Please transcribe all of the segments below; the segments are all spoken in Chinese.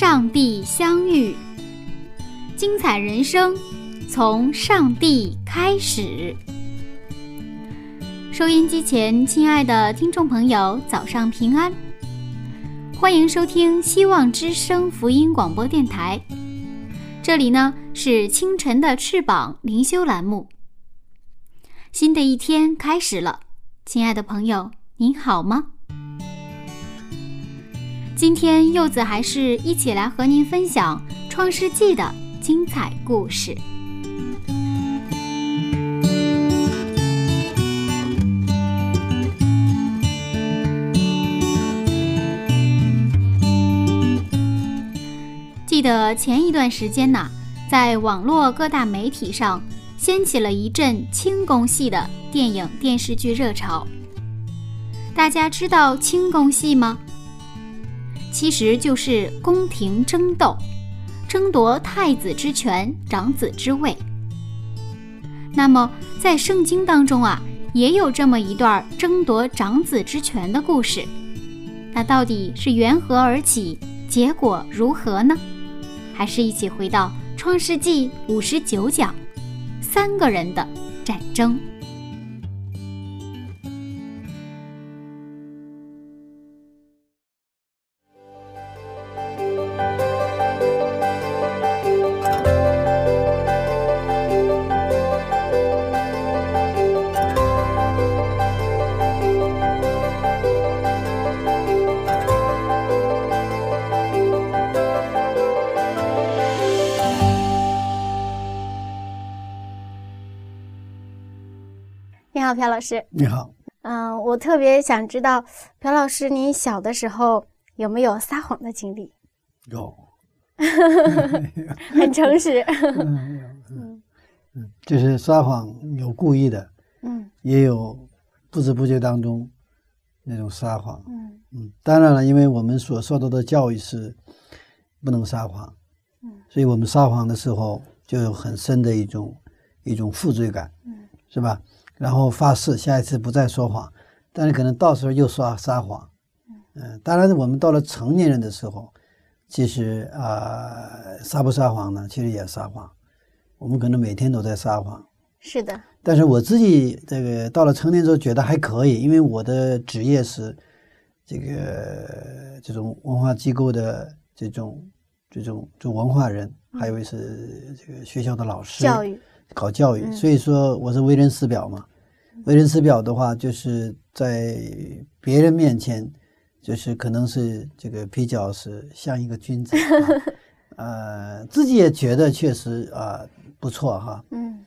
上帝相遇，精彩人生从上帝开始。收音机前，亲爱的听众朋友，早上平安！欢迎收听希望之声福音广播电台。这里呢是清晨的翅膀灵修栏目。新的一天开始了，亲爱的朋友，您好吗？今天柚子还是一起来和您分享《创世纪》的精彩故事。记得前一段时间呐，在网络各大媒体上掀起了一阵清宫戏的电影电视剧热潮。大家知道清宫戏吗？其实就是宫廷争斗，争夺太子之权、长子之位。那么在圣经当中啊，也有这么一段争夺长子之权的故事。那到底是缘何而起？结果如何呢？还是一起回到《创世纪》五十九讲，三个人的战争。老师。你好。嗯，我特别想知道，朴老师，您小的时候有没有撒谎的经历？有。很诚实。嗯嗯，就是撒谎有故意的，嗯，也有不知不觉当中那种撒谎。嗯嗯，当然了，因为我们所受到的教育是不能撒谎，嗯，所以我们撒谎的时候就有很深的一种一种负罪感，嗯，是吧？然后发誓下一次不再说谎，但是可能到时候又说撒谎，嗯，当然我们到了成年人的时候，其实啊，撒不撒谎呢？其实也撒谎，我们可能每天都在撒谎。是的。但是我自己这个到了成年之后觉得还可以，因为我的职业是这个这种文化机构的这种这种这文化人，还有是这个学校的老师，教育搞教育，所以说我是为人师表嘛。为人师表的话，就是在别人面前，就是可能是这个比较是像一个君子，呃，自己也觉得确实啊不错哈，嗯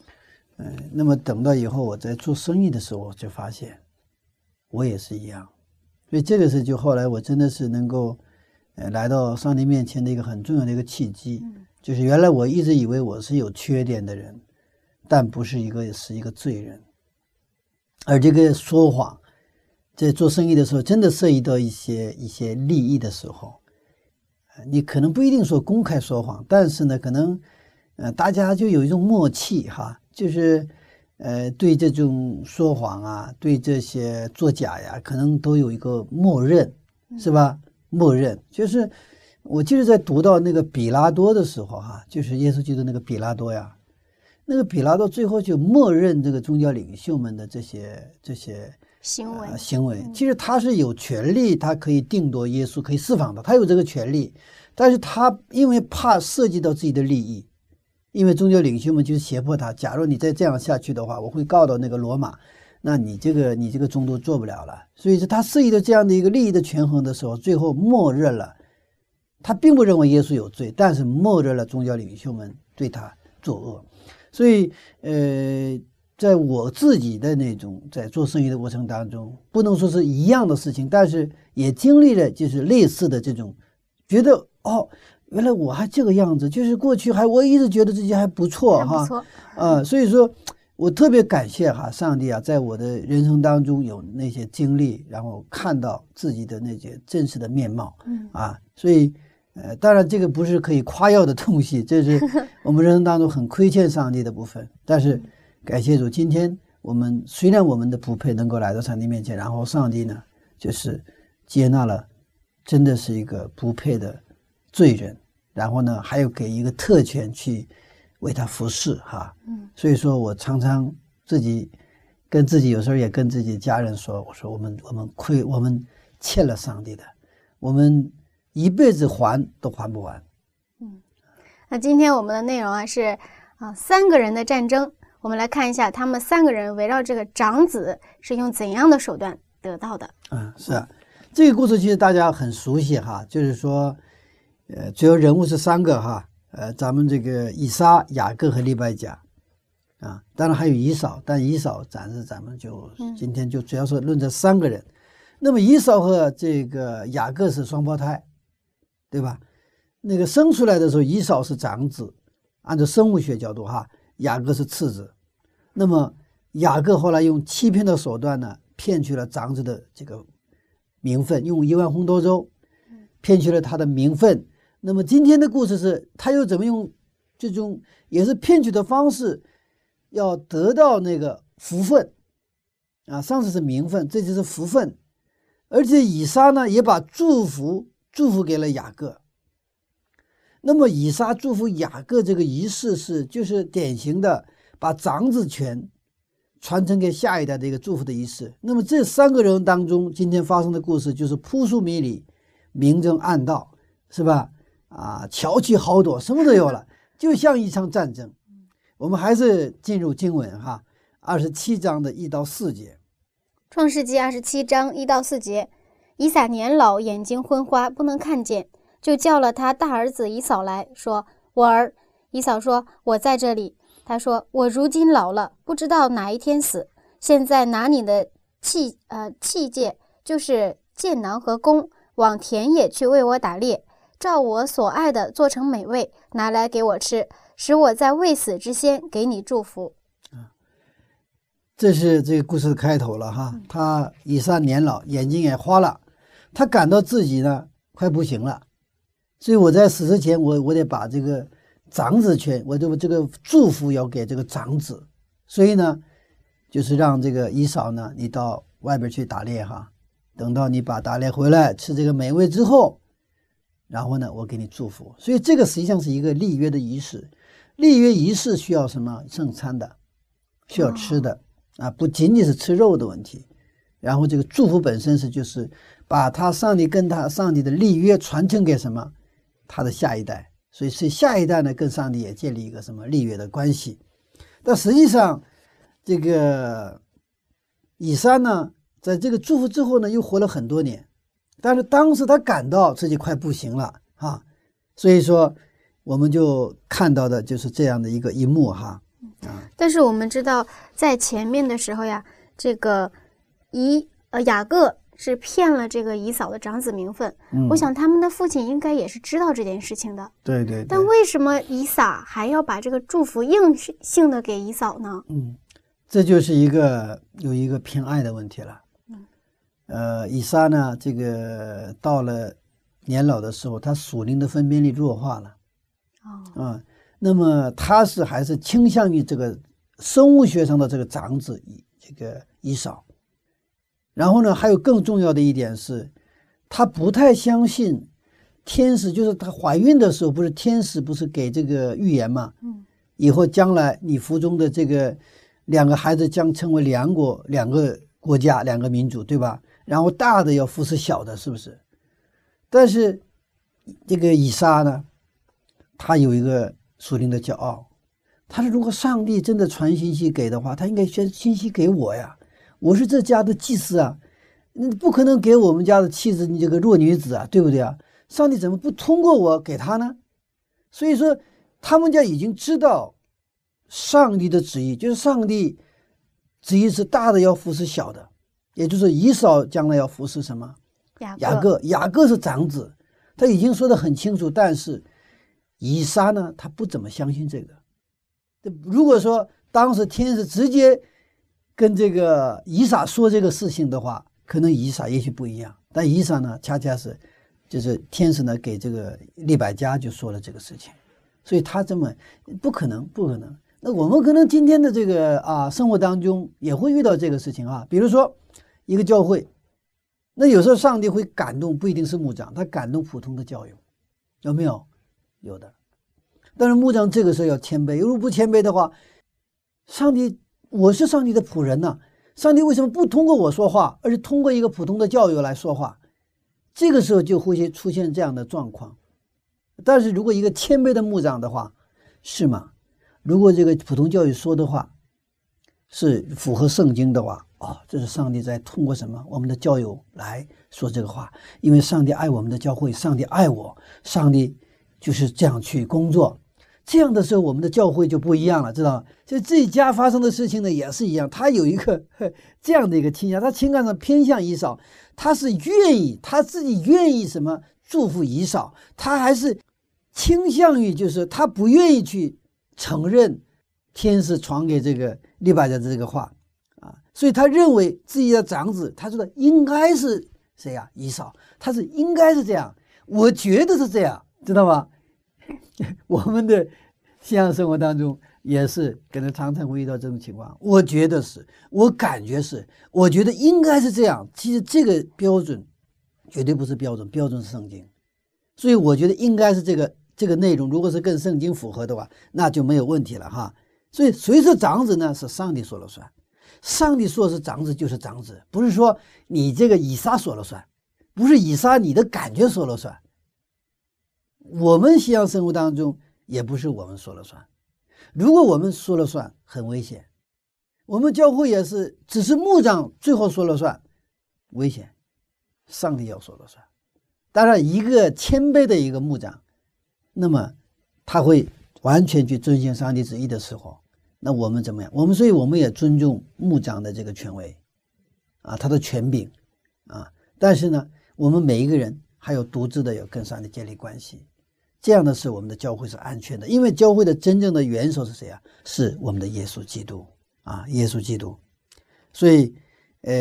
嗯。那么等到以后我在做生意的时候，就发现我也是一样，所以这个是就后来我真的是能够呃来到上帝面前的一个很重要的一个契机，就是原来我一直以为我是有缺点的人，但不是一个是一个罪人。而这个说谎，在做生意的时候，真的涉及到一些一些利益的时候，你可能不一定说公开说谎，但是呢，可能，呃，大家就有一种默契哈，就是，呃，对这种说谎啊，对这些作假呀，可能都有一个默认，是吧？默认就是，我记得在读到那个比拉多的时候哈，就是耶稣基督那个比拉多呀。那个比拉多最后就默认这个宗教领袖们的这些这些行为行为，其实他是有权利，他可以定夺耶稣，可以释放他，他有这个权利。但是他因为怕涉及到自己的利益，因为宗教领袖们就是胁迫他，假如你再这样下去的话，我会告到那个罗马，那你这个你这个中都做不了了。所以说他涉及到这样的一个利益的权衡的时候，最后默认了，他并不认为耶稣有罪，但是默认了宗教领袖们对他。作恶。所以，呃，在我自己的那种在做生意的过程当中，不能说是一样的事情，但是也经历了就是类似的这种，觉得哦，原来我还这个样子，就是过去还我一直觉得自己还不错哈，啊，所以说。我特别感谢哈上帝啊，在我的人生当中有那些经历，然后看到自己的那些真实的面貌，嗯啊，所以呃，当然这个不是可以夸耀的东西，这是 我们人生当中很亏欠上帝的部分。但是感谢主，今天我们虽然我们的不配能够来到上帝面前，然后上帝呢就是接纳了，真的是一个不配的罪人，然后呢还有给一个特权去。为他服侍，哈，嗯，所以说我常常自己跟自己，有时候也跟自己家人说，我说我们我们亏，我们欠了上帝的，我们一辈子还都还不完。嗯，那今天我们的内容啊是啊三个人的战争，我们来看一下他们三个人围绕这个长子是用怎样的手段得到的。嗯，是啊，这个故事其实大家很熟悉哈，就是说，呃，主要人物是三个哈。呃，咱们这个以撒、雅各和利百加，啊，当然还有以扫，但以扫暂时咱们就今天就主要是论这三个人。那么以扫和这个雅各是双胞胎，对吧？那个生出来的时候，以扫是长子，按照生物学角度哈，雅各是次子。那么雅各后来用欺骗的手段呢，骗取了长子的这个名分，用一万红豆粥骗取了他的名分。那么今天的故事是，他又怎么用这种也是骗取的方式，要得到那个福分啊？上次是名分，这次是福分，而且以撒呢也把祝福祝福给了雅各。那么以撒祝福雅各这个仪式是，就是典型的把长子权传承给下一代的一个祝福的仪式。那么这三个人当中，今天发生的故事就是扑朔迷离，明争暗斗，是吧？啊，巧取豪夺，什么都有了，就像一场战争。我们还是进入经文哈，二十七章的一到四节，《创世纪》二十七章一到四节。以撒年老，眼睛昏花，不能看见，就叫了他大儿子以扫来说：“我儿。”以扫说：“我在这里。”他说：“我如今老了，不知道哪一天死。现在拿你的器呃器械，就是箭囊和弓，往田野去为我打猎。”照我所爱的做成美味，拿来给我吃，使我在未死之先给你祝福。这是这个故事的开头了哈。他以上年老，眼睛也花了，他感到自己呢快不行了，所以我在死之前，我我得把这个长子权，我这这个祝福要给这个长子，所以呢，就是让这个姨嫂呢，你到外边去打猎哈，等到你把打猎回来吃这个美味之后。然后呢，我给你祝福，所以这个实际上是一个立约的仪式。立约仪式需要什么圣餐的，需要吃的啊，不仅仅是吃肉的问题。然后这个祝福本身是就是把他上帝跟他上帝的立约传承给什么他的下一代，所以是下一代呢跟上帝也建立一个什么立约的关系。但实际上，这个以撒呢，在这个祝福之后呢，又活了很多年。但是当时他感到自己快不行了啊，所以说我们就看到的就是这样的一个一幕哈啊。但是我们知道，在前面的时候呀，这个以呃雅各是骗了这个以扫的长子名分。我想他们的父亲应该也是知道这件事情的。对对。但为什么以撒还要把这个祝福硬性的给以扫呢？嗯，这就是一个有一个偏爱的问题了。嗯呃，以撒呢，这个到了年老的时候，他属灵的分辨力弱化了，哦，啊，那么他是还是倾向于这个生物学上的这个长子以这个以扫，然后呢，还有更重要的一点是，他不太相信天使，就是她怀孕的时候，不是天使不是给这个预言嘛，嗯，以后将来你腹中的这个两个孩子将成为两国两个国家两个民族，对吧？然后大的要服侍小的，是不是？但是这个以撒呢，他有一个属灵的骄傲。他说：“如果上帝真的传信息给的话，他应该先信息给我呀！我是这家的祭司啊，你不可能给我们家的妻子你这个弱女子啊，对不对啊？上帝怎么不通过我给他呢？所以说，他们家已经知道上帝的旨意，就是上帝旨意是大的要服侍小的，也就是以扫将来要服侍什么？雅雅各，雅各是长子，他已经说得很清楚，但是以撒呢，他不怎么相信这个。如果说当时天使直接跟这个以撒说这个事情的话，可能以撒也许不一样，但以撒呢，恰恰是就是天使呢给这个利百加就说了这个事情，所以他这么不可能，不可能。那我们可能今天的这个啊生活当中也会遇到这个事情啊，比如说一个教会。那有时候上帝会感动，不一定是牧长，他感动普通的教友，有没有？有的。但是牧长这个时候要谦卑，如果不谦卑的话，上帝，我是上帝的仆人呐，上帝为什么不通过我说话，而是通过一个普通的教友来说话？这个时候就会出现这样的状况。但是如果一个谦卑的牧长的话，是吗？如果这个普通教育说的话是符合圣经的话。哦，这是上帝在通过什么？我们的教友来说这个话，因为上帝爱我们的教会，上帝爱我，上帝就是这样去工作。这样的时候，我们的教会就不一样了，知道吗？就自己家发生的事情呢，也是一样。他有一个 这样的一个倾向，他情感上偏向以少，他是愿意，他自己愿意什么祝福以少，他还是倾向于就是他不愿意去承认天使传给这个利百加的这个话啊。所以他认为自己的长子，他说的应该是谁呀？以少，他是应该是这样，我觉得是这样，知道吗？我们的信仰生活当中也是可能常常会遇到这种情况。我觉得是，我感觉是，我觉得应该是这样。其实这个标准绝对不是标准，标准是圣经。所以我觉得应该是这个这个内容，如果是跟圣经符合的话，那就没有问题了哈。所以谁是长子呢？是上帝说了算。上帝说是长子就是长子，不是说你这个以撒说了算，不是以撒你的感觉说了算。我们西洋生活当中也不是我们说了算，如果我们说了算，很危险。我们教会也是，只是牧长最后说了算，危险。上帝要说了算。当然，一个谦卑的一个牧长，那么他会完全去遵循上帝旨意的时候。那我们怎么样？我们所以我们也尊重牧长的这个权威，啊，他的权柄，啊，但是呢，我们每一个人还有独自的要跟上帝建立关系，这样的是我们的教会是安全的，因为教会的真正的元首是谁啊？是我们的耶稣基督啊，耶稣基督。所以，呃，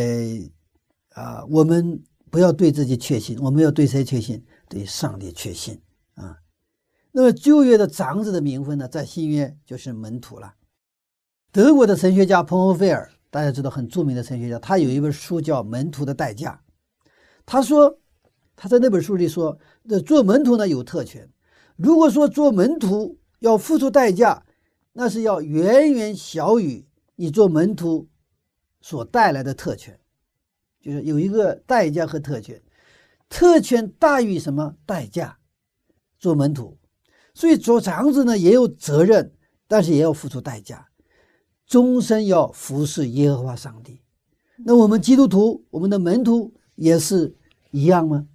啊，我们不要对自己确信，我们要对谁确信？对上帝确信啊。那么旧约的长子的名分呢，在新约就是门徒了。德国的神学家彭欧菲尔，大家知道很著名的神学家，他有一本书叫《门徒的代价》。他说，他在那本书里说，这做门徒呢有特权。如果说做门徒要付出代价，那是要远远小于你做门徒所带来的特权，就是有一个代价和特权，特权大于什么代价？做门徒，所以做长子呢也有责任，但是也要付出代价。终身要服侍耶和华上帝，那我们基督徒，我们的门徒也是一样吗？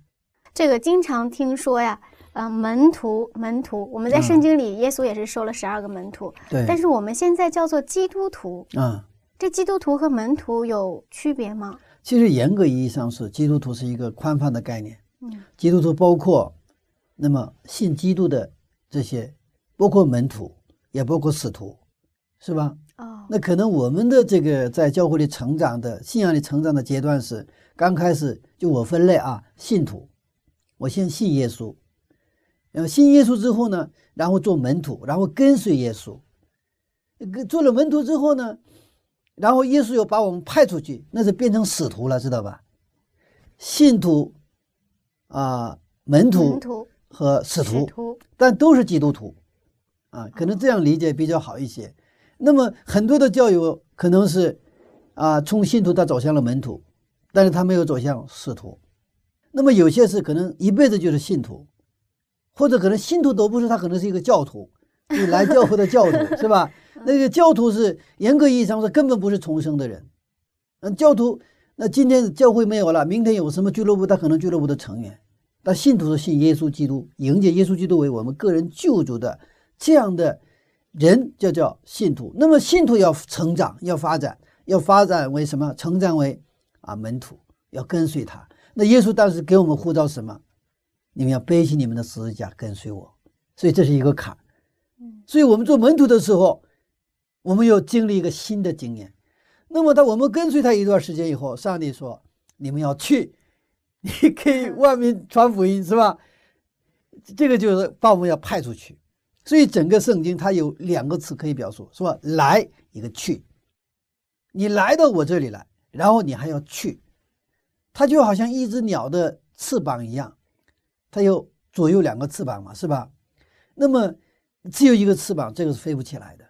这个经常听说呀，呃，门徒，门徒，我们在圣经里，耶稣也是收了十二个门徒。对。但是我们现在叫做基督徒嗯，这基督徒和门徒有区别吗？其实严格意义上是，基督徒是一个宽泛的概念。嗯。基督徒包括，那么信基督的这些，包括门徒，也包括使徒，是吧？哦，那可能我们的这个在教会里成长的信仰里成长的阶段是刚开始就我分类啊，信徒，我先信耶稣，然后信耶稣之后呢，然后做门徒，然后跟随耶稣，跟做了门徒之后呢，然后耶稣又把我们派出去，那是变成使徒了，知道吧？信徒啊，门徒和使徒，但都是基督徒啊，可能这样理解比较好一些。那么很多的教友可能是，啊，从信徒他走向了门徒，但是他没有走向使徒。那么有些是可能一辈子就是信徒，或者可能信徒都不是，他可能是一个教徒，就来教会的教徒 是吧？那个教徒是严格意义上说根本不是重生的人。嗯，教徒那今天教会没有了，明天有什么俱乐部，他可能俱乐部的成员。但信徒是信耶稣基督，迎接耶稣基督为我们个人救主的这样的。人就叫信徒。那么信徒要成长，要发展，要发展为什么？成长为啊门徒，要跟随他。那耶稣当时给我们呼召什么？你们要背起你们的十字架跟随我。所以这是一个坎。所以我们做门徒的时候，我们要经历一个新的经验。那么，当我们跟随他一段时间以后，上帝说：“你们要去，你可以外面传福音，是吧？”这个就是把我们要派出去。所以整个圣经它有两个词可以表述，是吧？来一个去，你来到我这里来，然后你还要去，它就好像一只鸟的翅膀一样，它有左右两个翅膀嘛，是吧？那么只有一个翅膀，这个是飞不起来的。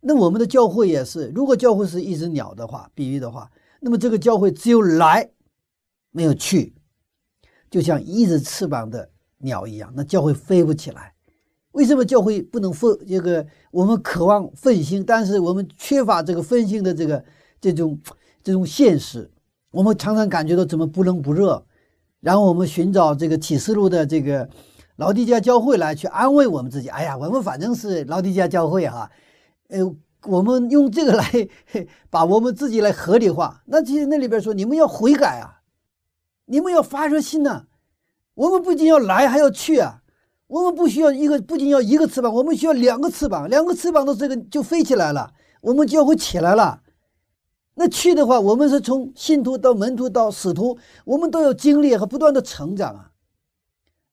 那我们的教会也是，如果教会是一只鸟的话，比喻的话，那么这个教会只有来，没有去，就像一只翅膀的鸟一样，那教会飞不起来。为什么教会不能奋？这个我们渴望奋兴，但是我们缺乏这个奋兴的这个这种这种现实，我们常常感觉到怎么不冷不热，然后我们寻找这个启示录的这个。老底家教会来去安慰我们自己，哎呀，我们反正是老底家教会哈，呃，我们用这个来把我们自己来合理化。那其实那里边说，你们要悔改啊，你们要发热心呐。我们不仅要来，还要去啊。我们不需要一个，不仅要一个翅膀，我们需要两个翅膀，两个翅膀的这个就飞起来了，我们教会起来了。那去的话，我们是从信徒到门徒到使徒，我们都有经历和不断的成长啊。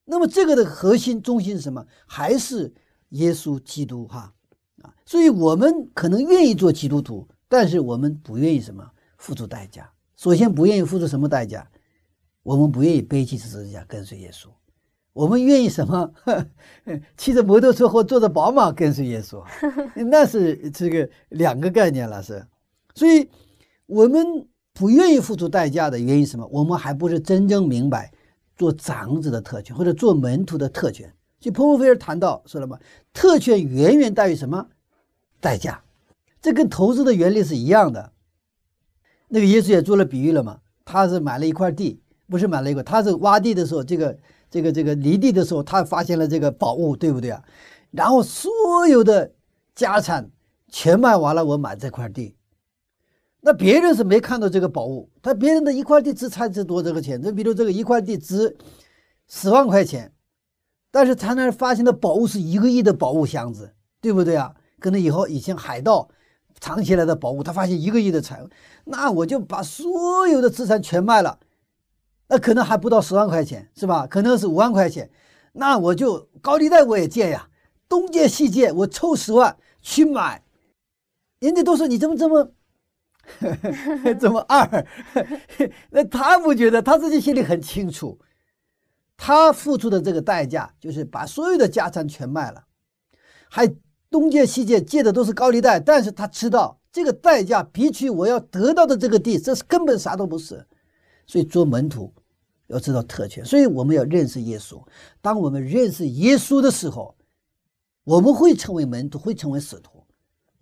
那么这个的核心中心是什么？还是耶稣基督哈啊？所以我们可能愿意做基督徒，但是我们不愿意什么付出代价。首先不愿意付出什么代价？我们不愿意背起十字架跟随耶稣。我们愿意什么？骑着摩托车或坐着宝马跟随耶稣，那是这个两个概念了是。所以我们不愿意付出代价的原因什么？我们还不是真正明白。做长子的特权，或者做门徒的特权，就彭博菲尔谈到说了嘛，特权远远大于什么代价？这跟投资的原理是一样的。那个耶稣也做了比喻了嘛，他是买了一块地，不是买了一个，他是挖地的时候，这个这个这个犁地的时候，他发现了这个宝物，对不对啊？然后所有的家产全卖完了，我买这块地。那别人是没看到这个宝物，他别人的一块地只差值多这个钱，就比如这个一块地值十万块钱，但是他那发现的宝物是一个亿的宝物箱子，对不对啊？可能以后以前海盗藏起来的宝物，他发现一个亿的财物，那我就把所有的资产全卖了，那可能还不到十万块钱，是吧？可能是五万块钱，那我就高利贷我也借呀，东借西借，我凑十万去买，人家都说你怎么这么。怎么二？那他不觉得，他自己心里很清楚，他付出的这个代价就是把所有的家产全卖了，还东借西借，借的都是高利贷。但是他知道这个代价比起我要得到的这个地，这是根本啥都不是。所以做门徒要知道特权，所以我们要认识耶稣。当我们认识耶稣的时候，我们会成为门徒，会成为使徒。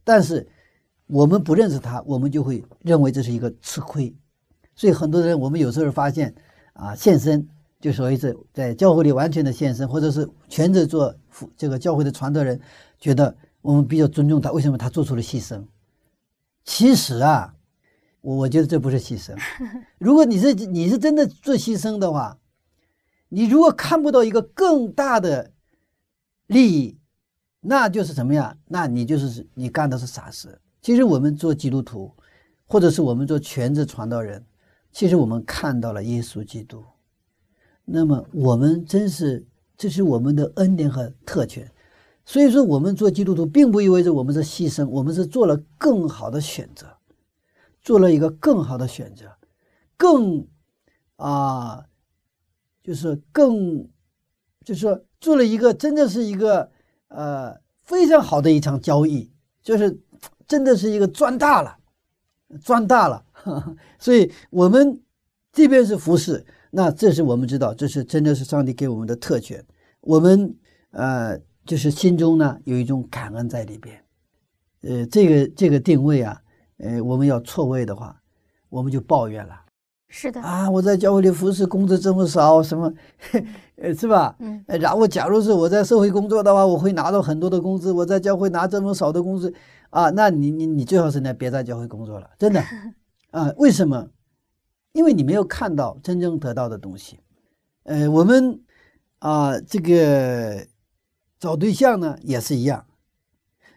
但是。我们不认识他，我们就会认为这是一个吃亏，所以很多人我们有时候发现啊，献身就所谓是在教会里完全的献身，或者是全职做这个教会的传道人，觉得我们比较尊重他，为什么他做出了牺牲？其实啊，我我觉得这不是牺牲。如果你是你是真的做牺牲的话，你如果看不到一个更大的利益，那就是什么呀？那你就是你干的是傻事。其实我们做基督徒，或者是我们做全职传道人，其实我们看到了耶稣基督。那么我们真是，这是我们的恩典和特权。所以说，我们做基督徒，并不意味着我们是牺牲，我们是做了更好的选择，做了一个更好的选择，更啊，就是更，就是说做了一个真的是一个呃非常好的一场交易，就是。真的是一个赚大了，赚大了，所以我们这边是服侍，那这是我们知道，这是真的是上帝给我们的特权。我们呃，就是心中呢有一种感恩在里边，呃，这个这个定位啊，呃，我们要错位的话，我们就抱怨了。是的啊，我在教会里服侍，工资这么少，什么，呃，是吧？嗯，然后假如是我在社会工作的话，我会拿到很多的工资，我在教会拿这么少的工资，啊，那你你你最好是呢别在教会工作了，真的，啊，为什么？因为你没有看到真正得到的东西。呃，我们啊，这个找对象呢也是一样。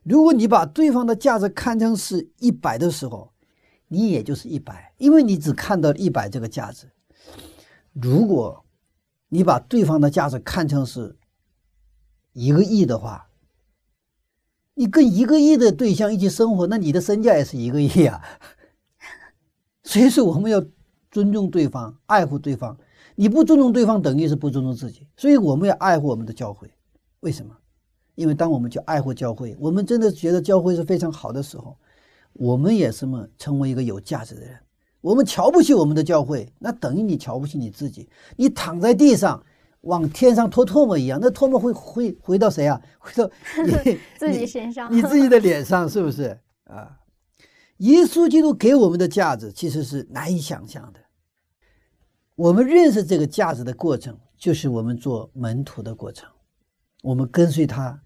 如果你把对方的价值看成是一百的时候，你也就是一百，因为你只看到一百这个价值。如果你把对方的价值看成是一个亿的话，你跟一个亿的对象一起生活，那你的身价也是一个亿啊。所以说，我们要尊重对方，爱护对方。你不尊重对方，等于是不尊重自己。所以我们要爱护我们的教会。为什么？因为当我们去爱护教会，我们真的觉得教会是非常好的时候，我们也是么成为一个有价值的人。我们瞧不起我们的教会，那等于你瞧不起你自己。你躺在地上往天上拖唾沫一样，那唾沫会会回到谁啊？回到你 自己身上，你自己的脸上，是不是啊？耶稣基督给我们的价值其实是难以想象的。我们认识这个价值的过程，就是我们做门徒的过程。我们跟随他，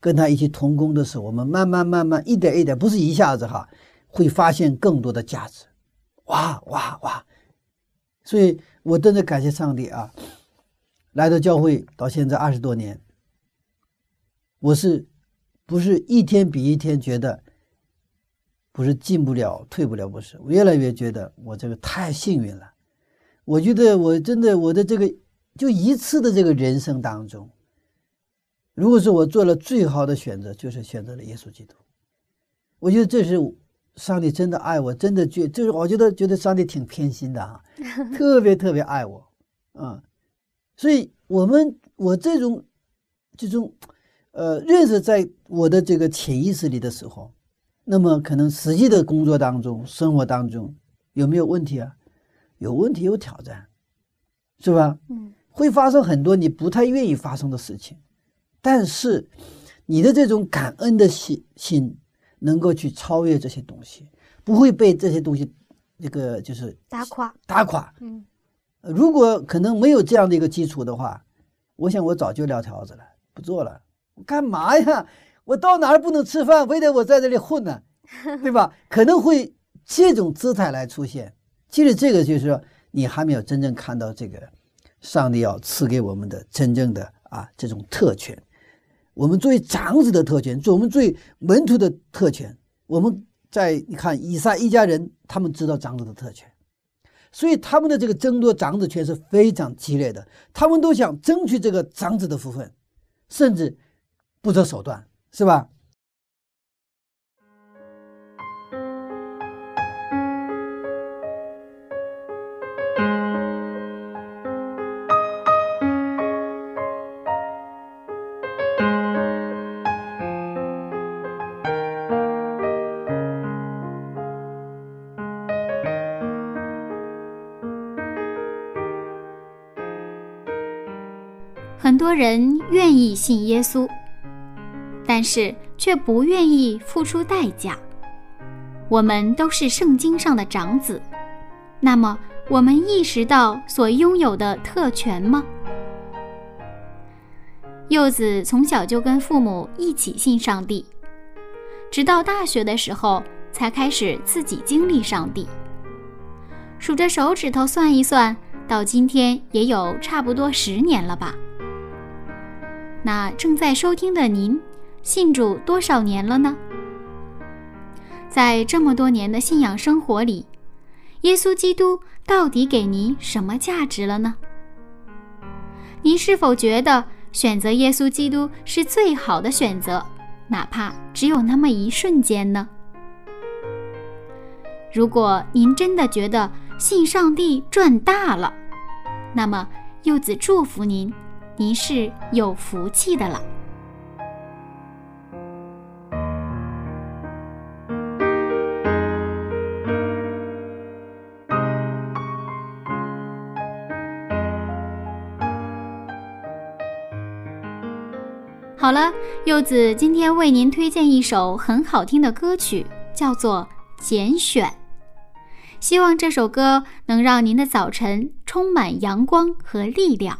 跟他一起同工的时候，我们慢慢慢慢，一点一点，不是一下子哈，会发现更多的价值。哇哇哇！所以我真的感谢上帝啊！来到教会到现在二十多年，我是不是一天比一天觉得不是进不了、退不了？不是，我越来越觉得我这个太幸运了。我觉得我真的我的这个就一次的这个人生当中。如果是我做了最好的选择，就是选择了耶稣基督。我觉得这是上帝真的爱我，真的觉就是我觉得觉得上帝挺偏心的啊，特别特别爱我啊。所以，我们我这种这种呃认识在我的这个潜意识里的时候，那么可能实际的工作当中、生活当中有没有问题啊？有问题，有挑战，是吧？嗯，会发生很多你不太愿意发生的事情。但是，你的这种感恩的心心，能够去超越这些东西，不会被这些东西，这个就是打垮。打垮。嗯，如果可能没有这样的一个基础的话，我想我早就撂条子了，不做了。干嘛呀？我到哪儿不能吃饭，非得我在这里混呢？对吧？可能会这种姿态来出现。其实这个就是说，你还没有真正看到这个上帝要赐给我们的真正的啊这种特权。我们作为长子的特权，做我们作为门徒的特权，我们在你看以撒一家人，他们知道长子的特权，所以他们的这个争夺长子权是非常激烈的，他们都想争取这个长子的福分，甚至不择手段，是吧？人愿意信耶稣，但是却不愿意付出代价。我们都是圣经上的长子，那么我们意识到所拥有的特权吗？柚子从小就跟父母一起信上帝，直到大学的时候才开始自己经历上帝。数着手指头算一算，到今天也有差不多十年了吧。那正在收听的您，信主多少年了呢？在这么多年的信仰生活里，耶稣基督到底给您什么价值了呢？您是否觉得选择耶稣基督是最好的选择，哪怕只有那么一瞬间呢？如果您真的觉得信上帝赚大了，那么柚子祝福您。您是有福气的了。好了，柚子今天为您推荐一首很好听的歌曲，叫做《拣选》。希望这首歌能让您的早晨充满阳光和力量。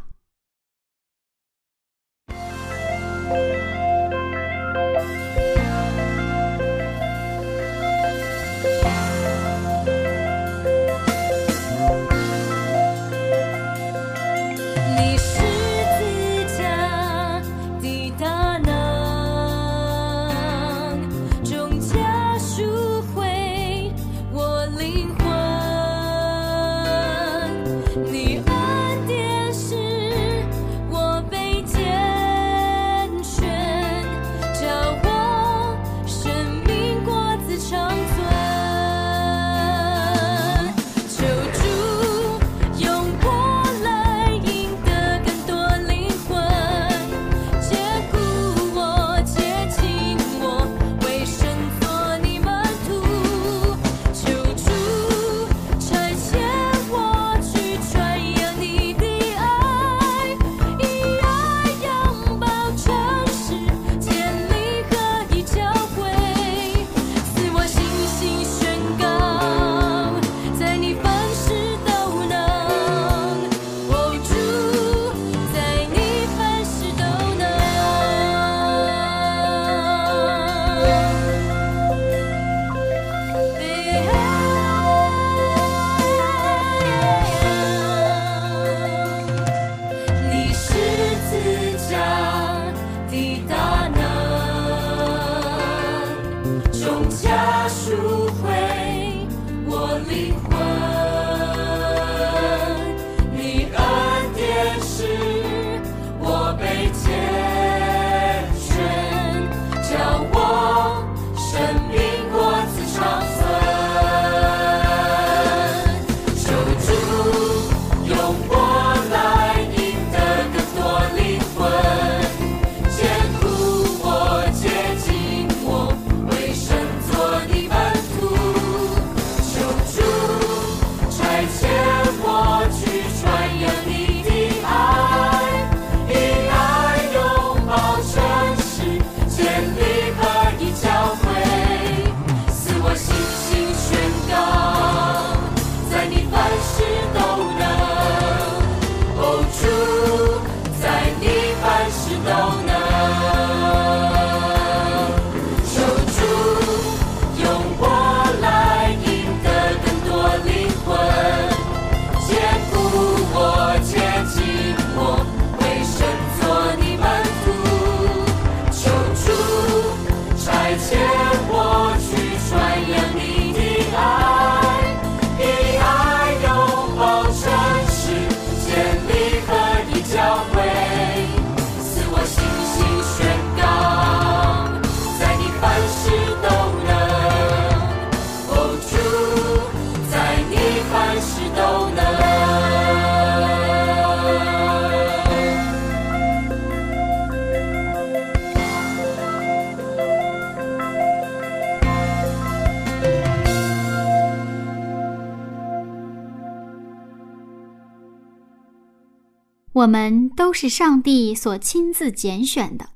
们都是上帝所亲自拣选的，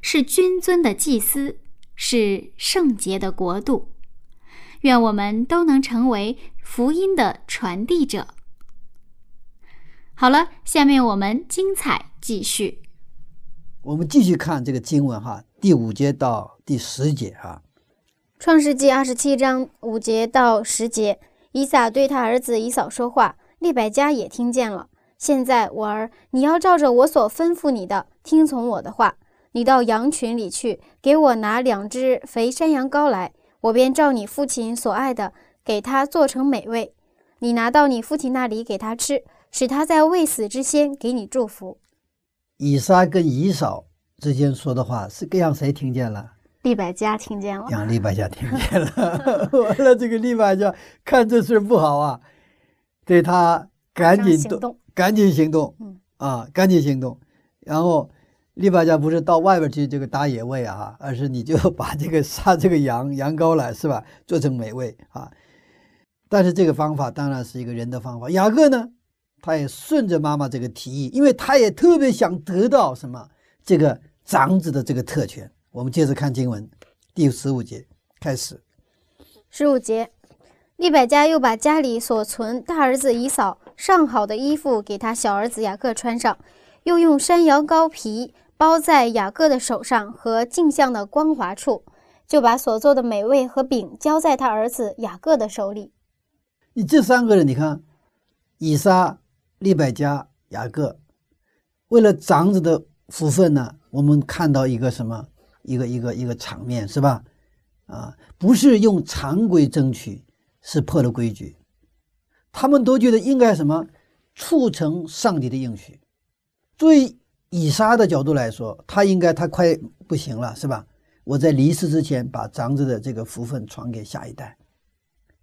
是君尊的祭司，是圣洁的国度。愿我们都能成为福音的传递者。好了，下面我们精彩继续。我们继续看这个经文哈，第五节到第十节哈，《创世纪》二十七章五节到十节，以撒对他儿子以扫说话，利百加也听见了。现在，我儿，你要照着我所吩咐你的，听从我的话。你到羊群里去，给我拿两只肥山羊羔来，我便照你父亲所爱的，给他做成美味。你拿到你父亲那里给他吃，使他在未死之先给你祝福。以撒跟以扫之间说的话，是让谁听见了？利百加听见了。让利百加听见了。完了，这个利百加看这事不好啊，对他赶紧动。赶紧行动，嗯啊，赶紧行动。然后，利百加不是到外边去这个打野味啊，而是你就 把这个杀这个羊 羊羔来，是吧？做成美味啊。但是这个方法当然是一个人的方法。雅各呢，他也顺着妈妈这个提议，因为他也特别想得到什么这个长子的这个特权。我们接着看经文，第十五节开始。十五节。利百加又把家里所存大儿子以扫上好的衣服给他小儿子雅各穿上，又用山羊羔皮包在雅各的手上和镜像的光滑处，就把所做的美味和饼交在他儿子雅各的手里。你这三个人，你看，以撒、利百加、雅各，为了长子的福分呢，我们看到一个什么？一个一个一个场面是吧？啊，不是用常规争取。是破了规矩，他们都觉得应该什么促成上帝的应许。作为以撒的角度来说，他应该他快不行了，是吧？我在离世之前把长子的这个福分传给下一代。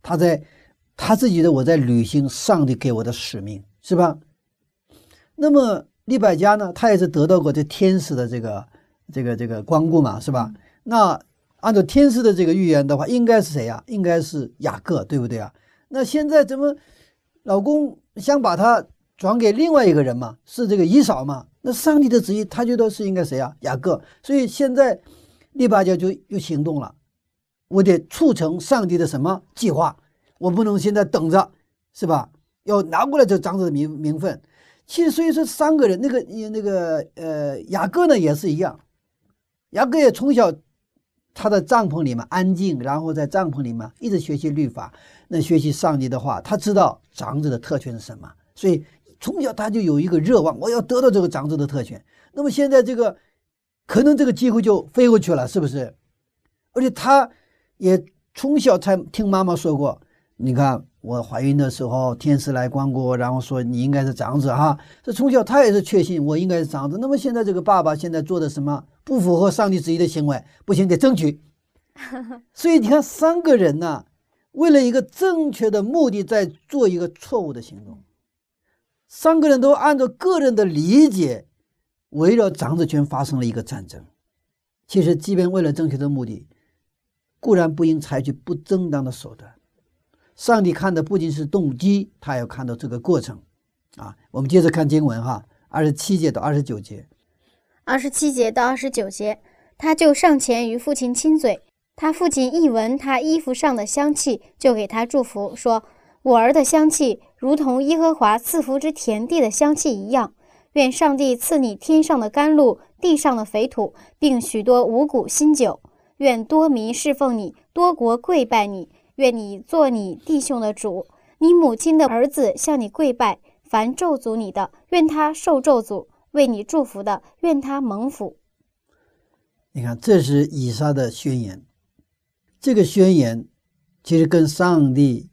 他在他自己的我在履行上帝给我的使命，是吧？那么利百加呢？他也是得到过这天使的这个这个这个光顾嘛，是吧？那。按照天使的这个预言的话，应该是谁呀？应该是雅各，对不对啊？那现在怎么老公想把他转给另外一个人嘛？是这个姨嫂嘛？那上帝的旨意，他觉得是应该谁啊？雅各。所以现在利巴家就又行动了，我得促成上帝的什么计划？我不能现在等着，是吧？要拿过来这长子的名名分。其实所以说三个人，那个那个呃雅各呢也是一样，雅各也从小。他在帐篷里面安静，然后在帐篷里面一直学习律法，那学习上帝的话，他知道长子的特权是什么，所以从小他就有一个热望，我要得到这个长子的特权。那么现在这个可能这个机会就飞过去了，是不是？而且他也从小才听妈妈说过，你看我怀孕的时候，天使来光顾，然后说你应该是长子哈。这从小他也是确信我应该是长子。那么现在这个爸爸现在做的什么？不符合上帝旨意的行为，不行，得争取。所以你看，三个人呢，为了一个正确的目的，在做一个错误的行动。三个人都按照个人的理解，围绕长子权发生了一个战争。其实，即便为了正确的目的，固然不应采取不正当的手段。上帝看的不仅是动机，他要看到这个过程。啊，我们接着看经文哈，二十七节到二十九节。二十七节到二十九节，他就上前与父亲亲嘴。他父亲一闻他衣服上的香气，就给他祝福，说：“我儿的香气如同耶和华赐福之田地的香气一样。愿上帝赐你天上的甘露，地上的肥土，并许多五谷新酒。愿多民侍奉你，多国跪拜你。愿你做你弟兄的主，你母亲的儿子向你跪拜。凡咒诅你的，愿他受咒诅。”为你祝福的，愿他蒙福。你看，这是以撒的宣言。这个宣言其实跟上帝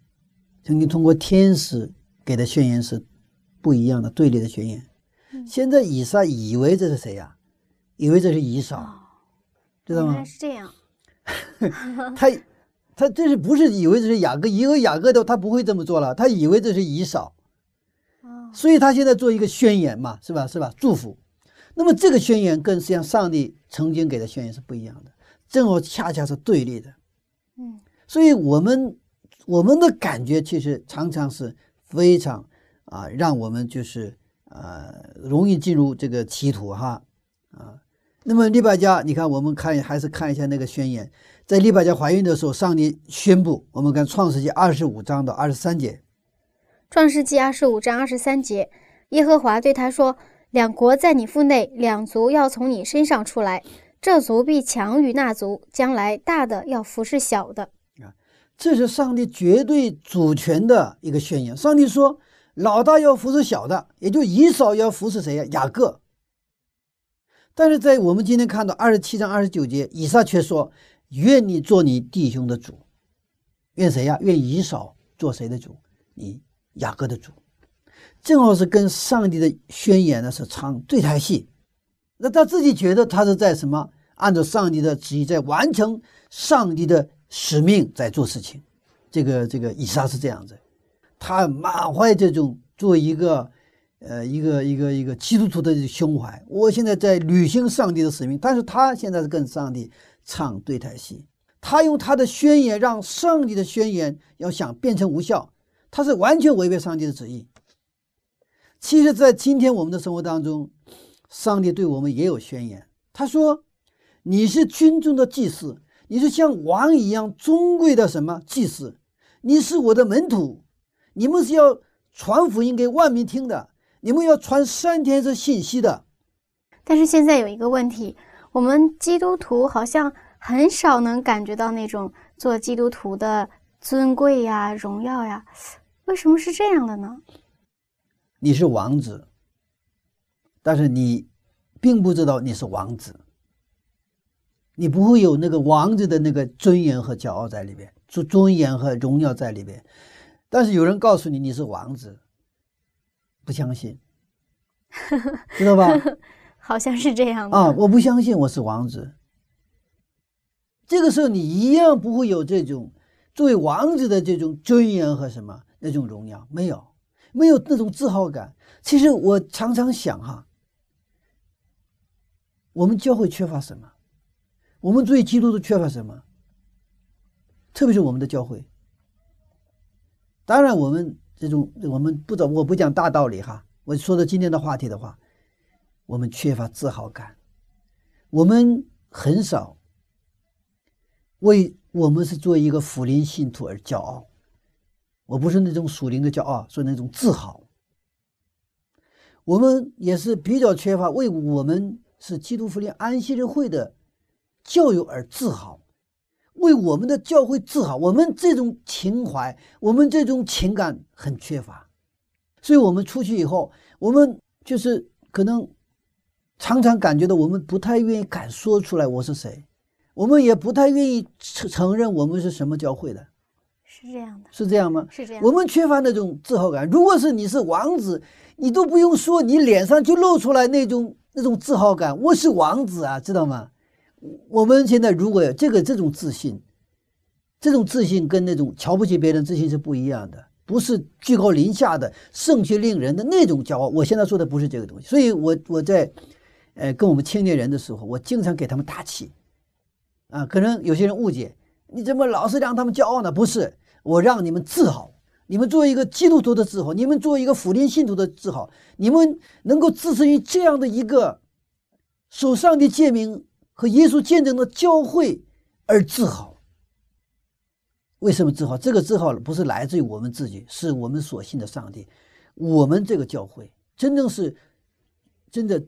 曾经通过天使给的宣言是不一样的，对立的宣言。现在以撒以为这是谁呀？以为这是以扫，知道吗？原来是这样。他他这是不是以为这是雅各？以为雅各的他不会这么做了。他以为这是以扫。所以他现在做一个宣言嘛，是吧？是吧？祝福。那么这个宣言跟实际上上帝曾经给的宣言是不一样的，正好恰恰是对立的。嗯，所以我们我们的感觉其实常常是非常啊，让我们就是呃容易进入这个歧途哈啊。那么利百加，你看我们看还是看一下那个宣言，在利百加怀孕的时候，上帝宣布，我们看创世纪二十五章到二十三节。创世纪二十五章二十三节，耶和华对他说：“两国在你腹内，两族要从你身上出来，这族必强于那族，将来大的要服侍小的。”啊，这是上帝绝对主权的一个宣言。上帝说：“老大要服侍小的，也就以扫要服侍谁呀？雅各。”但是在我们今天看到二十七章二十九节，以撒却说：“愿你做你弟兄的主。”愿谁呀？愿以扫做谁的主？你。雅各的主，正好是跟上帝的宣言呢是唱对台戏，那他自己觉得他是在什么？按照上帝的旨意在完成上帝的使命，在做事情。这个这个以撒是这样子，他满怀这种做一个呃一个一个一个基督徒的胸怀。我现在在履行上帝的使命，但是他现在是跟上帝唱对台戏，他用他的宣言让上帝的宣言要想变成无效。他是完全违背上帝的旨意。其实，在今天我们的生活当中，上帝对我们也有宣言。他说：“你是军中的祭司，你是像王一样尊贵的什么祭司？你是我的门徒，你们是要传福音给万民听的，你们要传三天的信息的。但是现在有一个问题，我们基督徒好像很少能感觉到那种做基督徒的尊贵呀、荣耀呀，为什么是这样的呢？你是王子，但是你并不知道你是王子，你不会有那个王子的那个尊严和骄傲在里边，尊尊严和荣耀在里边。但是有人告诉你你是王子，不相信，知道吧？好像是这样的啊，我不相信我是王子。这个时候你一样不会有这种作为王子的这种尊严和什么那种荣耀，没有，没有那种自豪感。其实我常常想哈，我们教会缺乏什么？我们作为基督徒缺乏什么？特别是我们的教会。当然，我们这种我们不走，我不讲大道理哈。我说的今天的话题的话，我们缺乏自豪感，我们很少为我们是做一个福临信徒而骄傲。我不是那种属灵的骄傲，是那种自豪。我们也是比较缺乏为我们是基督福临安息日会的教友而自豪。为我们的教会自豪，我们这种情怀，我们这种情感很缺乏，所以我们出去以后，我们就是可能常常感觉到我们不太愿意敢说出来我是谁，我们也不太愿意承承认我们是什么教会的，是这样的，是这样吗？是这样。我们缺乏那种自豪感。如果是你是王子，你都不用说，你脸上就露出来那种那种自豪感，我是王子啊，知道吗？我们现在如果有这个这种自信，这种自信跟那种瞧不起别人自信是不一样的，不是居高临下的盛气凌人的那种骄傲。我现在说的不是这个东西，所以我我在呃跟我们青年人的时候，我经常给他们打气啊。可能有些人误解，你怎么老是让他们骄傲呢？不是，我让你们自豪，你们作为一个基督徒的自豪，你们作为一个福音信徒的自豪，你们能够支持于这样的一个受上帝诫命。和耶稣见证的教会而自豪，为什么自豪？这个自豪不是来自于我们自己，是我们所信的上帝。我们这个教会真正是真的，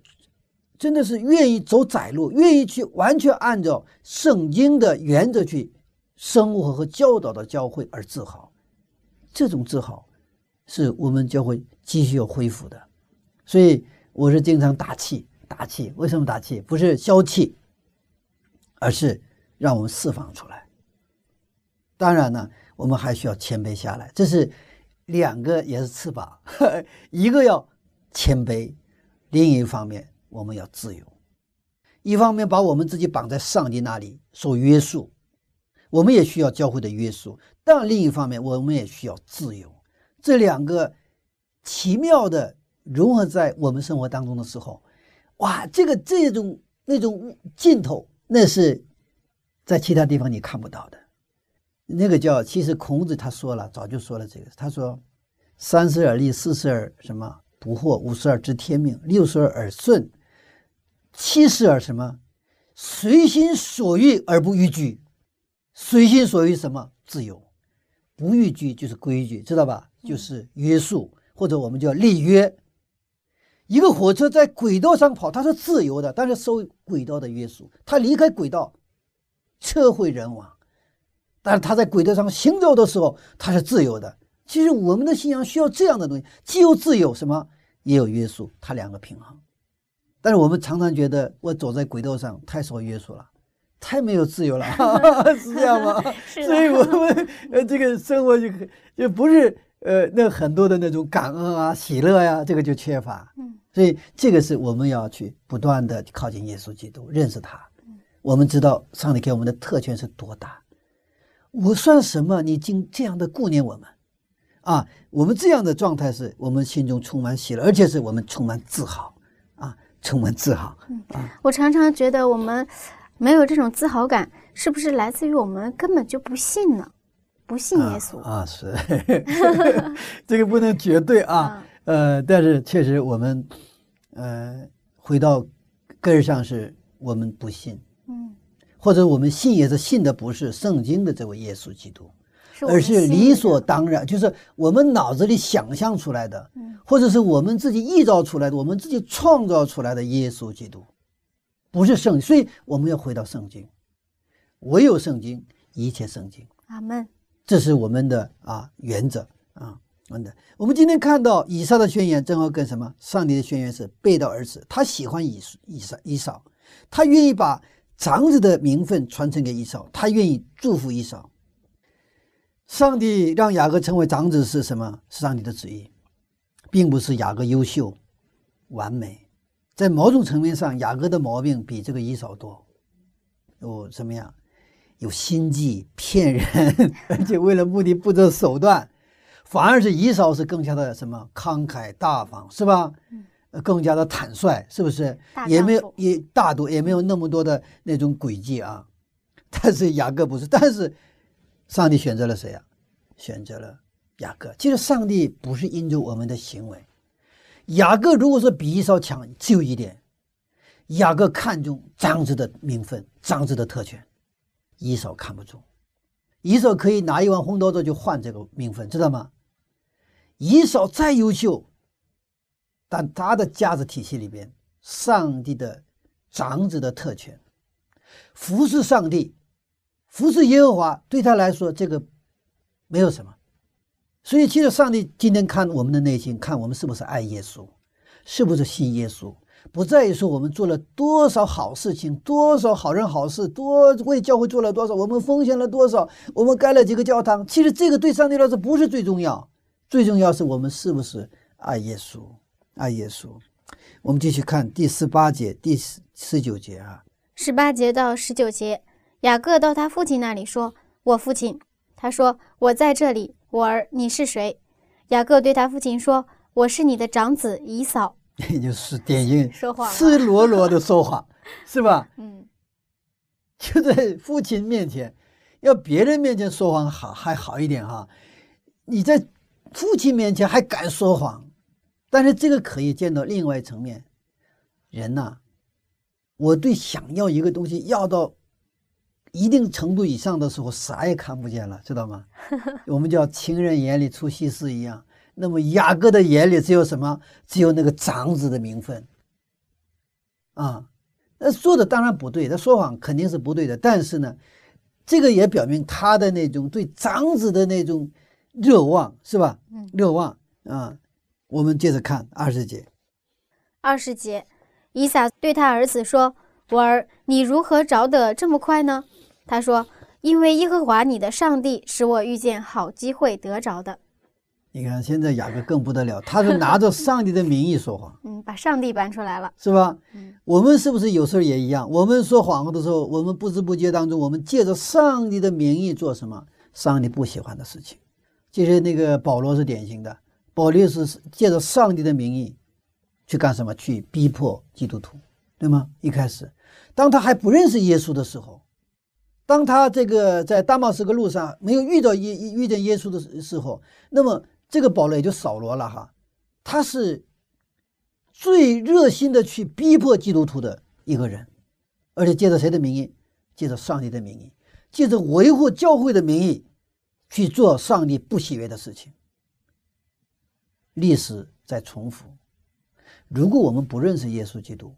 真的是愿意走窄路，愿意去完全按照圣经的原则去生活和教导的教会而自豪。这种自豪是我们教会继续要恢复的。所以我是经常打气，打气。为什么打气？不是消气。而是让我们释放出来。当然呢，我们还需要谦卑下来。这是两个，也是翅膀，一个要谦卑，另一方面我们要自由。一方面把我们自己绑在上帝那里受约束，我们也需要教会的约束；但另一方面，我们也需要自由。这两个奇妙的融合在我们生活当中的时候，哇，这个这种那种劲头。那是在其他地方你看不到的，那个叫其实孔子他说了，早就说了这个。他说：“三十而立，四十而什么不惑，五十而知天命，六十而耳顺，七十而什么随心所欲而不逾矩。随心所欲什么自由，不逾矩就是规矩，知道吧？就是约束，或者我们叫立约。一个火车在轨道上跑，它是自由的，但是受轨道的约束。它离开轨道，车毁人亡。但是它在轨道上行走的时候，它是自由的。其实我们的信仰需要这样的东西，既有自由，什么也有约束，它两个平衡。但是我们常常觉得，我走在轨道上太受约束了，太没有自由了，是这样吗？所以我们呃，这个生活就就不是呃，那很多的那种感恩啊、喜乐呀，这个就缺乏。嗯。所以，这个是我们要去不断的靠近耶稣基督，认识他。我们知道上帝给我们的特权是多大。我算什么？你竟这样的顾念我们啊！我们这样的状态是我们心中充满喜乐，而且是我们充满自豪啊，充满自豪。啊，我常常觉得我们没有这种自豪感，是不是来自于我们根本就不信呢？不信耶稣啊？是，这个不能绝对啊。呃，但是确实我们。呃，回到根儿上是我们不信，嗯，或者我们信也是信的不是圣经的这位耶稣基督，是而是理所当然，就是我们脑子里想象出来的，嗯或者是我们自己臆造出来的，我们自己创造出来的耶稣基督，不是圣经。所以我们要回到圣经，唯有圣经，一切圣经，阿门。这是我们的啊原则啊。真的，我们今天看到以撒的宣言，正好跟什么？上帝的宣言是背道而驰。他喜欢以以撒以扫，他愿意把长子的名分传承给以扫，他愿意祝福以扫。上帝让雅各成为长子是什么？是上帝的旨意，并不是雅各优秀、完美。在某种层面上，雅各的毛病比这个以扫多。有什么样？有心计、骗人，而且为了目的不择手段。反而是以扫是更加的什么慷慨大方，是吧？呃更加的坦率，是不是？也没有也大度，也没有那么多的那种诡计啊。但是雅各不是，但是上帝选择了谁啊？选择了雅各。其实上帝不是因着我们的行为，雅各如果说比以扫强，只有一点，雅各看重长子的名分、长子的特权，以扫看不中。以扫可以拿一碗红豆粥就换这个名分，知道吗？以扫再优秀，但他的价值体系里边，上帝的长子的特权，服侍上帝，服侍耶和华，对他来说这个没有什么。所以，其实上帝今天看我们的内心，看我们是不是爱耶稣，是不是信耶稣，不在于说我们做了多少好事情，多少好人好事，多为教会做了多少，我们奉献了多少，我们盖了几个教堂。其实这个对上帝来说不是最重要，最重要是我们是不是爱耶稣，爱耶稣。我们继续看第十八节、第十十九节啊。十八节到十九节，雅各到他父亲那里说：“我父亲。”他说：“我在这里。”我儿，你是谁？雅各对他父亲说：“我是你的长子以扫。也就是典型 说谎赤裸裸的说谎，是吧？”嗯，就在父亲面前，要别人面前说谎好还好一点哈，你在父亲面前还敢说谎，但是这个可以见到另外一层面，人呐、我对想要一个东西要到一定程度以上的时候，啥也看不见了，知道吗？我们叫情人眼里出西施一样。那么雅各的眼里只有什么？只有那个长子的名分。啊，那说的当然不对，他说谎肯定是不对的。但是呢，这个也表明他的那种对长子的那种热望，是吧？嗯热望啊。我们接着看二十节。二十节，以撒对他儿子说：“我儿，你如何着得这么快呢？”他说：“因为耶和华你的上帝使我遇见好机会得着的。你看，现在雅各更不得了，他是拿着 上帝的名义说谎，”嗯，把上帝搬出来了。是吧？嗯我们是不是有时候也一样？我们说谎话的时候，我们不知不觉当中，我们借着上帝的名义做什么？上帝不喜欢的事情。其实那个保罗是典型的，保罗是借着上帝的名义去干什么？去逼迫基督徒，对吗？一开始，当他还不认识耶稣的时候，当他这个在大马士革路上没有遇到耶遇见耶稣的时候，那么这个保罗也就扫罗了哈，他是最热心的去逼迫基督徒的一个人，而且借着谁的名义？借着上帝的名义，借着维护教会的名义去做上帝不喜悦的事情。历史在重复。如果我们不认识耶稣基督，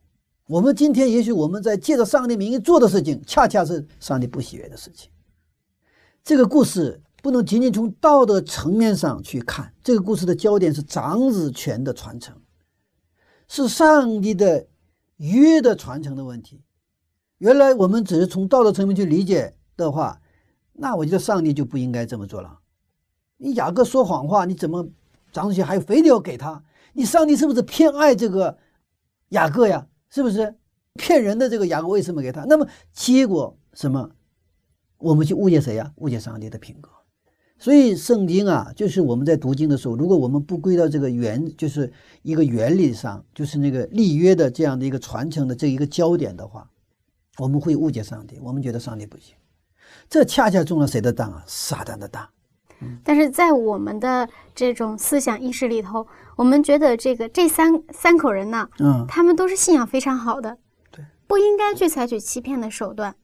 我们今天也许我们在借着上帝名义做的事情，恰恰是上帝不喜悦的事情。这个故事不能仅仅从道德层面上去看，这个故事的焦点是长子权的传承，是上帝的约的传承的问题。原来我们只是从道德层面去理解的话，那我觉得上帝就不应该这么做了。你雅各说谎话，你怎么长子权还非得要给他？你上帝是不是偏爱这个雅各呀？是不是骗人的这个雅各为什么给他？那么结果什么？我们去误解谁呀？误解上帝的品格。所以圣经啊，就是我们在读经的时候，如果我们不归到这个原，就是一个原理上，就是那个立约的这样的一个传承的这一个焦点的话，我们会误解上帝，我们觉得上帝不行。这恰恰中了谁的当啊？撒旦的当。但是在我们的这种思想意识里头，我们觉得这个这三三口人呢，嗯，他们都是信仰非常好的，对，不应该去采取欺骗的手段。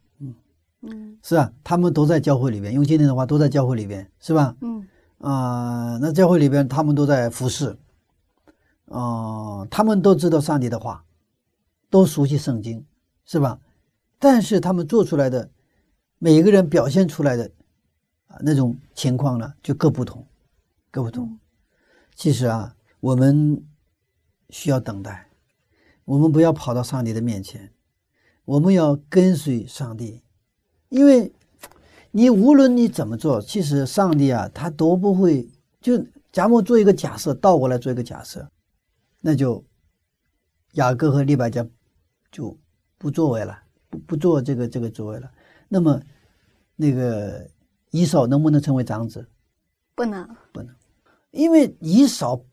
嗯是啊？他们都在教会里边，用今天的话都在教会里边，是吧？嗯啊、那教会里边他们都在服侍，啊、他们都知道上帝的话，都熟悉圣经，是吧？但是他们做出来的，每一个人表现出来的啊那种情况呢，就各不同，各不同。其实啊，我们需要等待，我们不要跑到上帝的面前，我们要跟随上帝，因为你无论你怎么做，其实上帝啊，他都不会就咱们做一个假设，倒过来做一个假设，那就雅各和利百加就不作为了，不不做这个这个作为了。那么那个以扫能不能成为长子？不能。不能，因为以扫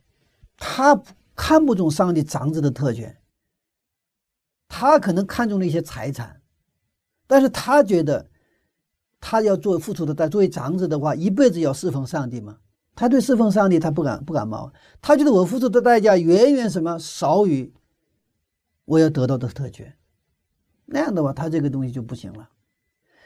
他看不中上帝长子的特权，他可能看中了一些财产，但是他觉得他要做付出的代，作为长子的话，一辈子要侍奉上帝嘛。他对侍奉上帝他不敢不感冒，他觉得我付出的代价远远什么少于我要得到的特权，那样的话他这个东西就不行了。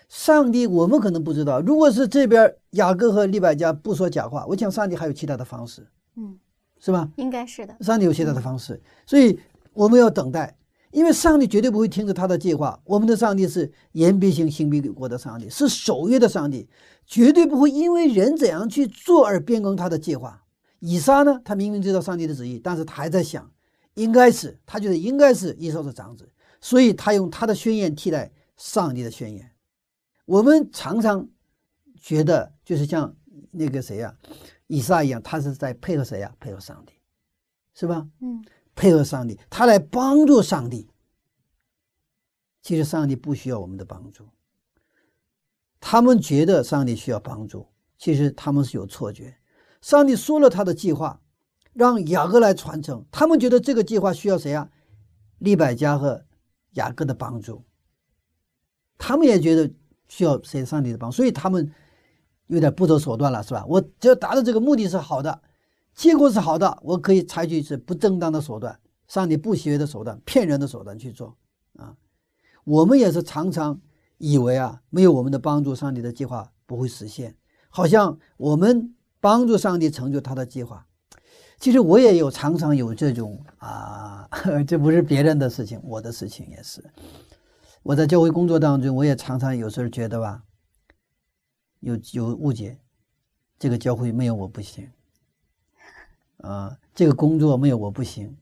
上帝，我们可能不知道。如果是这边雅各和利百加不说假话，我想上帝还有其他的方式，嗯，是吧？应该是的。上帝有其他的方式，所以我们要等待，因为上帝绝对不会停止他的计划。我们的上帝是言必行，行必果的上帝，是守约的上帝，绝对不会因为人怎样去做而变更他的计划。以撒呢，他明明知道上帝的旨意，但是他还在想，应该是他觉得应该是以扫的长子，所以他用他的宣言替代上帝的宣言。我们常常觉得就是像那个谁呀、以撒一样，他是在配合谁呀、配合上帝，是吧？嗯配合上帝，他来帮助上帝。其实上帝不需要我们的帮助，他们觉得上帝需要帮助，其实他们是有错觉。上帝说了他的计划，让雅各来传承，他们觉得这个计划需要谁啊？利百加和雅各的帮助，他们也觉得需要谁上帝的帮助，所以他们有点不择手段了，是吧？我只要达到这个目的是好的，结果是好的，我可以采取是不正当的手段，上帝不喜悦的手段、骗人的手段去做啊。我们也是常常以为啊，没有我们的帮助，上帝的计划不会实现，好像我们帮助上帝成就他的计划。其实我也有常常有这种啊，这不是别人的事情，我的事情也是。我在教会工作当中，我也常常有时候觉得吧，有有误解，这个教会没有我不行。啊，这个工作没有我不行。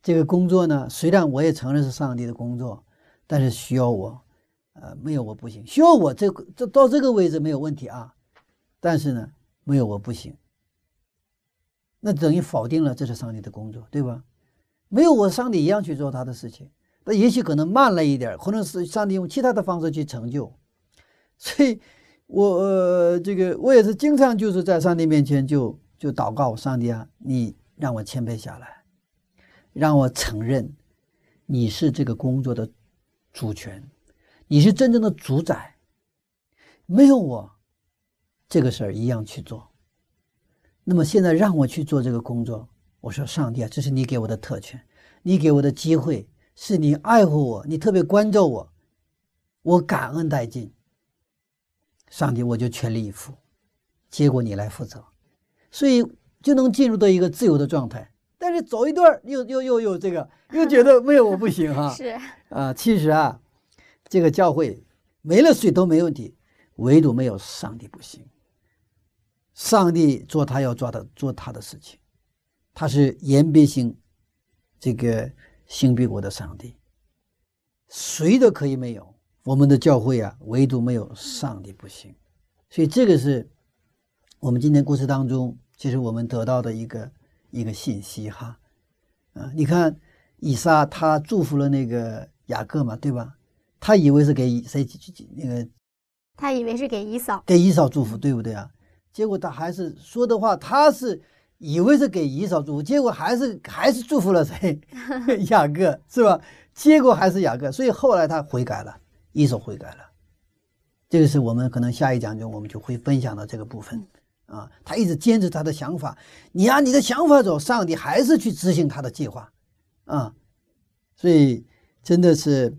这个工作呢，虽然我也承认是上帝的工作，但是需要我，呃，没有我不行。需要我这个这到这个位置没有问题啊，但是呢，没有我不行。那等于否定了这是上帝的工作，对吧？没有我，上帝一样去做他的事情。那也许可能慢了一点，可能是上帝用其他的方式去成就。所以我，呃、这个我也是经常就是在上帝面前就就祷告，上帝啊，你让我谦卑下来，让我承认你是这个工作的主权，你是真正的主宰，没有我，这个事儿一样去做。那么现在让我去做这个工作，我说上帝啊，这是你给我的特权，你给我的机会，是你爱护我，你特别关照我，我感恩殆尽。上帝，我就全力以赴，结果你来负责，所以就能进入到一个自由的状态。但是走一段儿又又又又这个，又觉得没有我不行哈、是，啊，其实啊，这个教会没了谁都没问题，唯独没有上帝不行。上帝做他要做的做他的事情，他是言必行，这个行必果的上帝，谁都可以没有。我们的教会啊，唯独没有上帝不行。所以这个是我们今天故事当中，其实我们得到的一个一个信息哈。啊，你看以撒他祝福了那个雅各嘛，对吧？他以为是给谁那个他以为是给姨嫂。给姨嫂祝福，对不对啊？结果他还是说的话，他是以为是给以扫祝福，结果还是还是祝福了谁？雅各是吧？结果还是雅各，所以后来他悔改了，以扫悔改了。这个是我们可能下一讲中我们就会分享到这个部分啊。他一直坚持他的想法，你按你的想法走，上帝还是去执行他的计划啊。所以真的是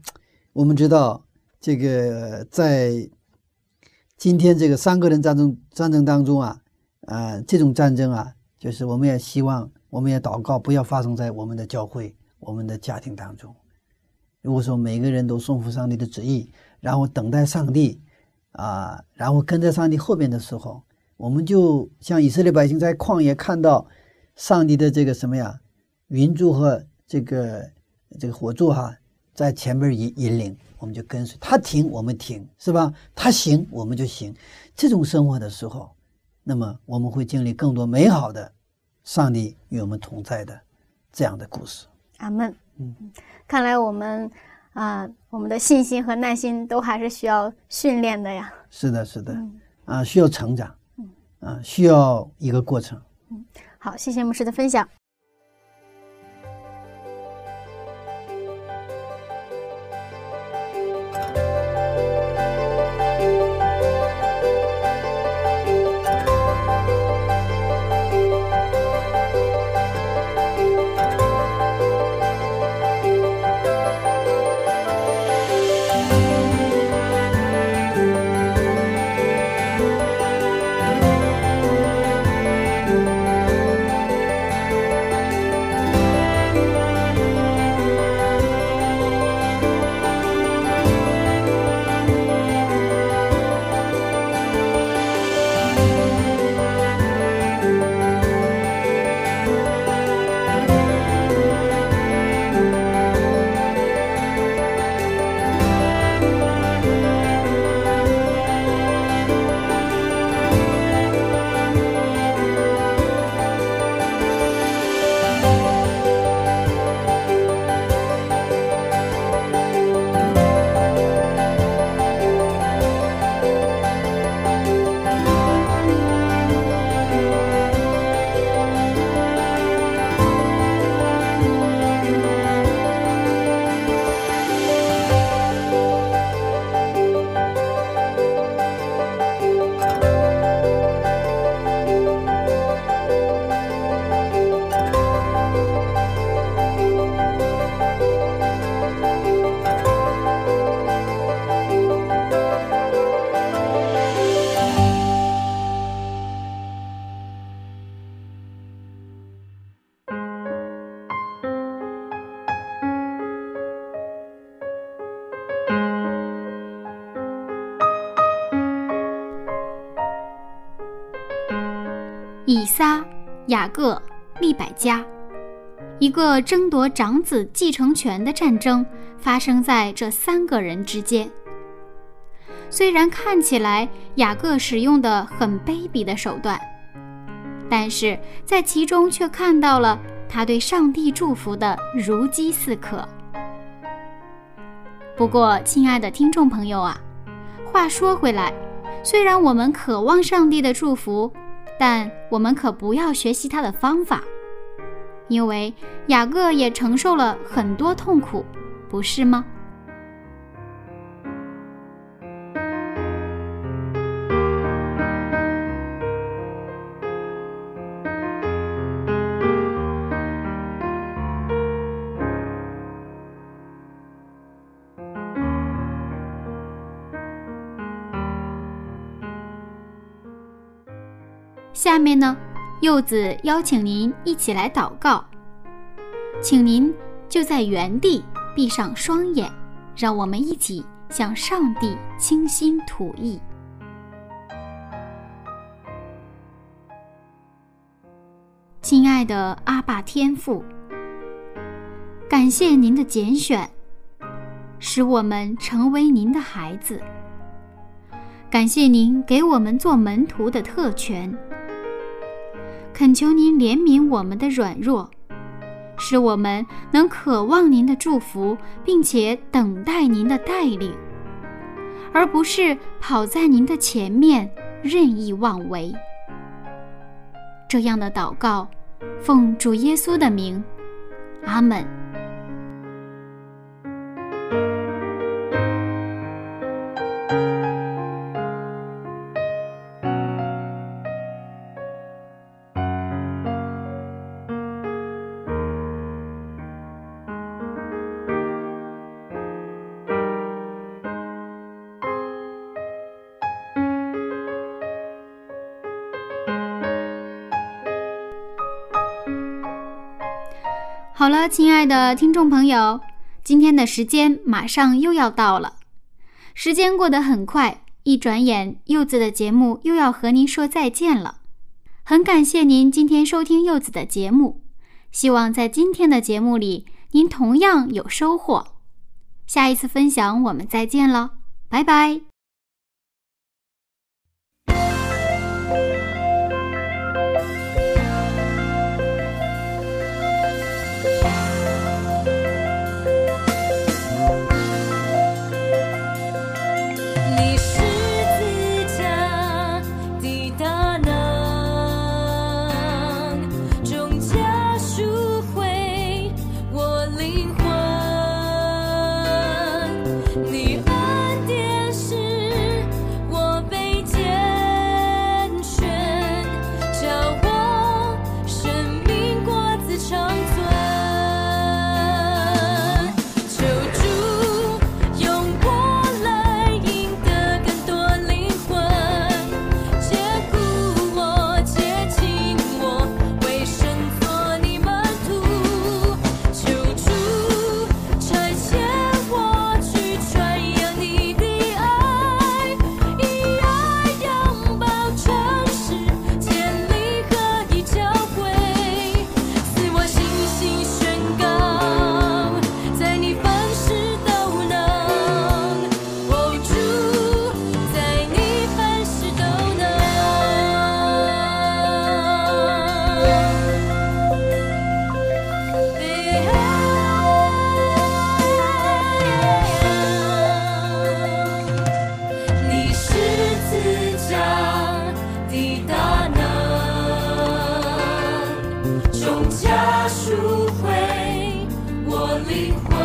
我们知道这个在今天这个三个人战争战争当中啊，啊，这种战争啊，就是我们也希望，我们也祷告，不要发生在我们的教会、我们的家庭当中。如果说每个人都顺服上帝的旨意，然后等待上帝啊，然后跟在上帝后边的时候，我们就像以色列百姓在旷野看到上帝的这个什么呀，云柱和这个这个火柱哈，在前面引引领。我们就跟随他停，我们停，是吧？他行，我们就行。这种生活的时候，那么我们会经历更多美好的上帝与我们同在的这样的故事。阿门。嗯，看来我们啊，我们的信心和耐心都还是需要训练的呀。是的，是的，啊，需要成长，嗯，啊，需要一个过程。嗯，好，谢谢牧师的分享。雅各、利百家，一个争夺长子继承权的战争发生在这三个人之间。虽然看起来雅各使用的很卑鄙的手段，但是在其中却看到了他对上帝祝福的如饥似渴。不过，亲爱的听众朋友啊，话说回来，虽然我们渴望上帝的祝福，但我们可不要学习他的方法，因为雅各也承受了很多痛苦，不是吗？下面呢，柚子邀请您一起来祷告，请您就在原地闭上双眼，让我们一起向上帝倾心吐意。亲爱的阿爸天父，感谢您的拣选，使我们成为您的孩子。感谢您给我们做门徒的特权。恳求您怜悯我们的软弱，使我们能渴望您的祝福，并且等待您的带领，而不是跑在您的前面任意妄为。这样的祷告，奉主耶稣的名，阿门。的听众朋友，今天的时间马上又要到了。时间过得很快，一转眼，柚子的节目又要和您说再见了。很感谢您今天收听柚子的节目，希望在今天的节目里您同样有收获。下一次分享我们再见了，拜拜。holy.